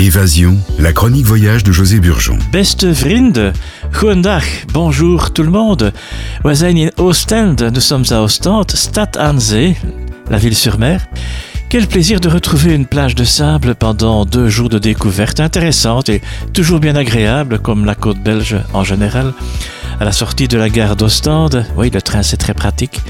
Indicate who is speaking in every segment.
Speaker 1: Évasion, la chronique voyage de José Burgeon.
Speaker 2: Beste vrienden, goedendag, bonjour tout le monde. We zijn in Oostende, nous sommes à Ostende, Stad aan la ville sur mer. Quel plaisir de retrouver une plage de sable pendant deux jours de découverte intéressante et toujours bien agréable comme la côte belge en général. À la sortie de la gare d'Ostende, oui, le train c'est très pratique.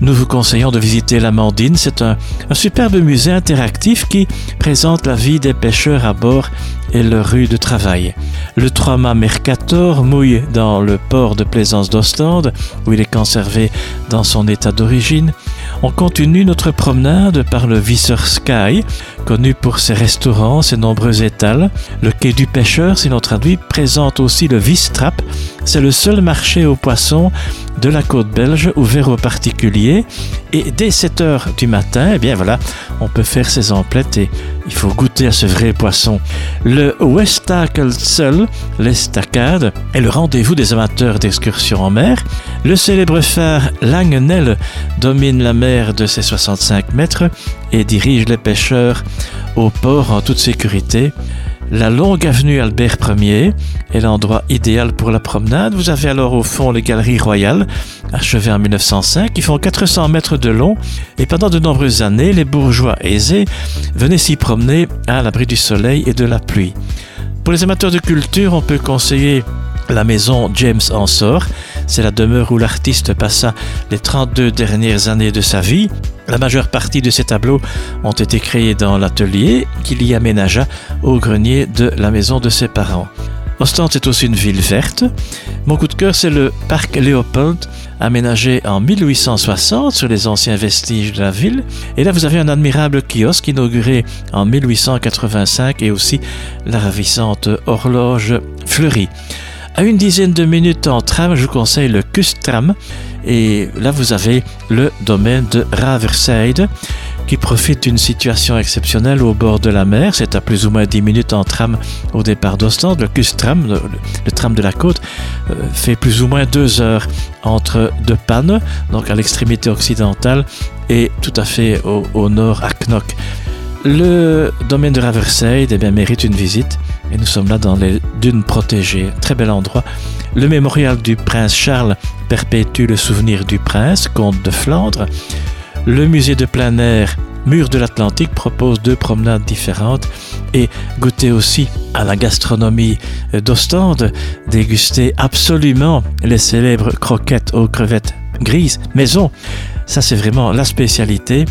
Speaker 2: Nous vous conseillons de visiter l'Amandine. C'est un, superbe musée interactif qui présente la vie des pêcheurs à bord et leur rue de travail. Le 3 mâts Mercator mouille dans le port de plaisance d'Ostende, où il est conservé dans son état d'origine. On continue notre promenade par le Visser Sky, connu pour ses restaurants, ses nombreux étals. Le quai du pêcheur, si l'on traduit, présente aussi le Vistrap. C'est le seul marché aux poissons de la côte belge ouvert aux particuliers. Et dès 7 heures du matin, eh bien voilà, on peut faire ses emplettes et il faut goûter à ce vrai poisson. Le Westakel l'estacade, est le rendez-vous des amateurs d'excursions en mer. Le célèbre phare Langenel domine la mer de ses 65 mètres et dirige les pêcheurs au port en toute sécurité. La longue avenue Albert Ier est l'endroit idéal pour la promenade. Vous avez alors au fond les galeries royales, achevées en 1905, qui font 400 mètres de long. Et pendant de nombreuses années, les bourgeois aisés venaient s'y promener à l'abri du soleil et de la pluie. Pour les amateurs de culture, on peut conseiller la maison James Ensor. C'est la demeure où l'artiste passa les 32 dernières années de sa vie. La majeure partie de ces tableaux ont été créés dans l'atelier qu'il y aménagea au grenier de la maison de ses parents. Ostende est aussi une ville verte. Mon coup de cœur, c'est le parc Léopold, aménagé en 1860 sur les anciens vestiges de la ville. Et là, vous avez un admirable kiosque inauguré en 1885 et aussi la ravissante horloge fleurie. À une dizaine de minutes en tram, je vous conseille le Kustram. Et là, vous avez le domaine de Raverside qui profite d'une situation exceptionnelle au bord de la mer. C'est à plus ou moins 10 minutes en tram au départ d'Ostende. Le Kustram, le, le, tram de la côte, euh, fait plus ou moins deux heures entre deux pannes, donc à l'extrémité occidentale, et tout à fait au, nord à Knock. Le domaine de Raverside eh bien, mérite une visite et nous sommes là dans les dunes protégées. Très bel endroit. Le mémorial du prince Charles perpétue le souvenir du prince, comte de Flandre. Le musée de plein air Mur de l'Atlantique propose deux promenades différentes et goûter aussi à la gastronomie d'Ostende, déguster absolument les célèbres croquettes aux crevettes grises maison. Ça, c'est vraiment la spécialité.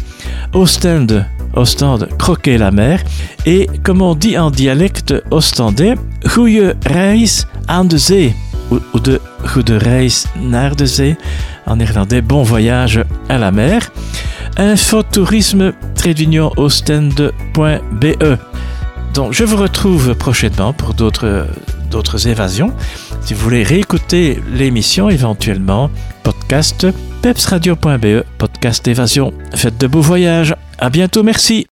Speaker 2: Ostende Ostende, croquer la mer. Et comme on dit en dialecte ostendais, goeie reis aan de zee. Ou, de goede reis naar de zee. En néerlandais, bon voyage à la mer. Infotourisme ostende.be. Donc, je vous retrouve prochainement pour d'autres évasions. Si vous voulez réécouter l'émission éventuellement, podcast pepsradio.be, podcast évasion. Faites de beaux voyages. À bientôt, merci.